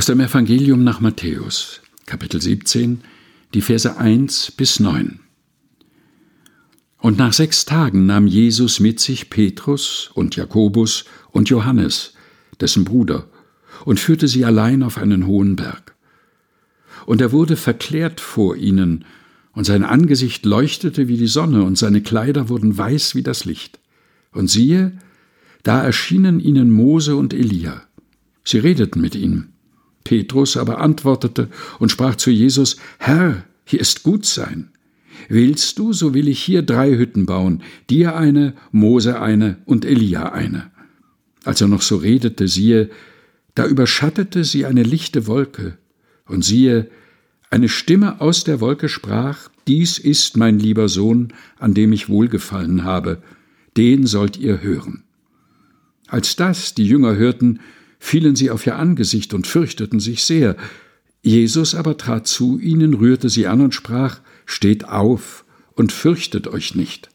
Aus dem Evangelium nach Matthäus, Kapitel 17, die Verse 1 bis 9. Und nach sechs Tagen nahm Jesus mit sich Petrus und Jakobus und Johannes, dessen Bruder, und führte sie allein auf einen hohen Berg. Und er wurde verklärt vor ihnen, und sein Angesicht leuchtete wie die Sonne, und seine Kleider wurden weiß wie das Licht. Und siehe, da erschienen ihnen Mose und Elia. Sie redeten mit ihm. Petrus aber antwortete und sprach zu Jesus, Herr, hier ist gut sein. Willst du, so will ich hier drei Hütten bauen, dir eine, Mose eine und Elia eine. Als er noch so redete, siehe, da überschattete sie eine lichte Wolke, und siehe, eine Stimme aus der Wolke sprach, Dies ist mein lieber Sohn, an dem ich wohlgefallen habe, den sollt ihr hören. Als das die Jünger hörten, fielen sie auf ihr Angesicht und fürchteten sich sehr. Jesus aber trat zu ihnen, rührte sie an und sprach, Steht auf und fürchtet euch nicht.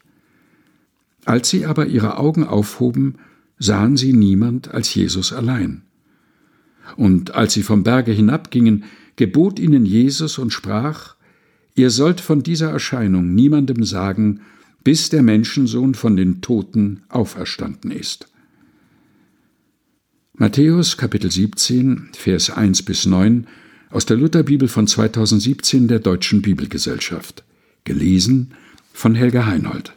Als sie aber ihre Augen aufhoben, sahen sie niemand als Jesus allein. Und als sie vom Berge hinabgingen, gebot ihnen Jesus und sprach, Ihr sollt von dieser Erscheinung niemandem sagen, bis der Menschensohn von den Toten auferstanden ist. Matthäus Kapitel 17, Vers 1 bis 9 aus der Lutherbibel von 2017 der Deutschen Bibelgesellschaft. Gelesen von Helga Heinold.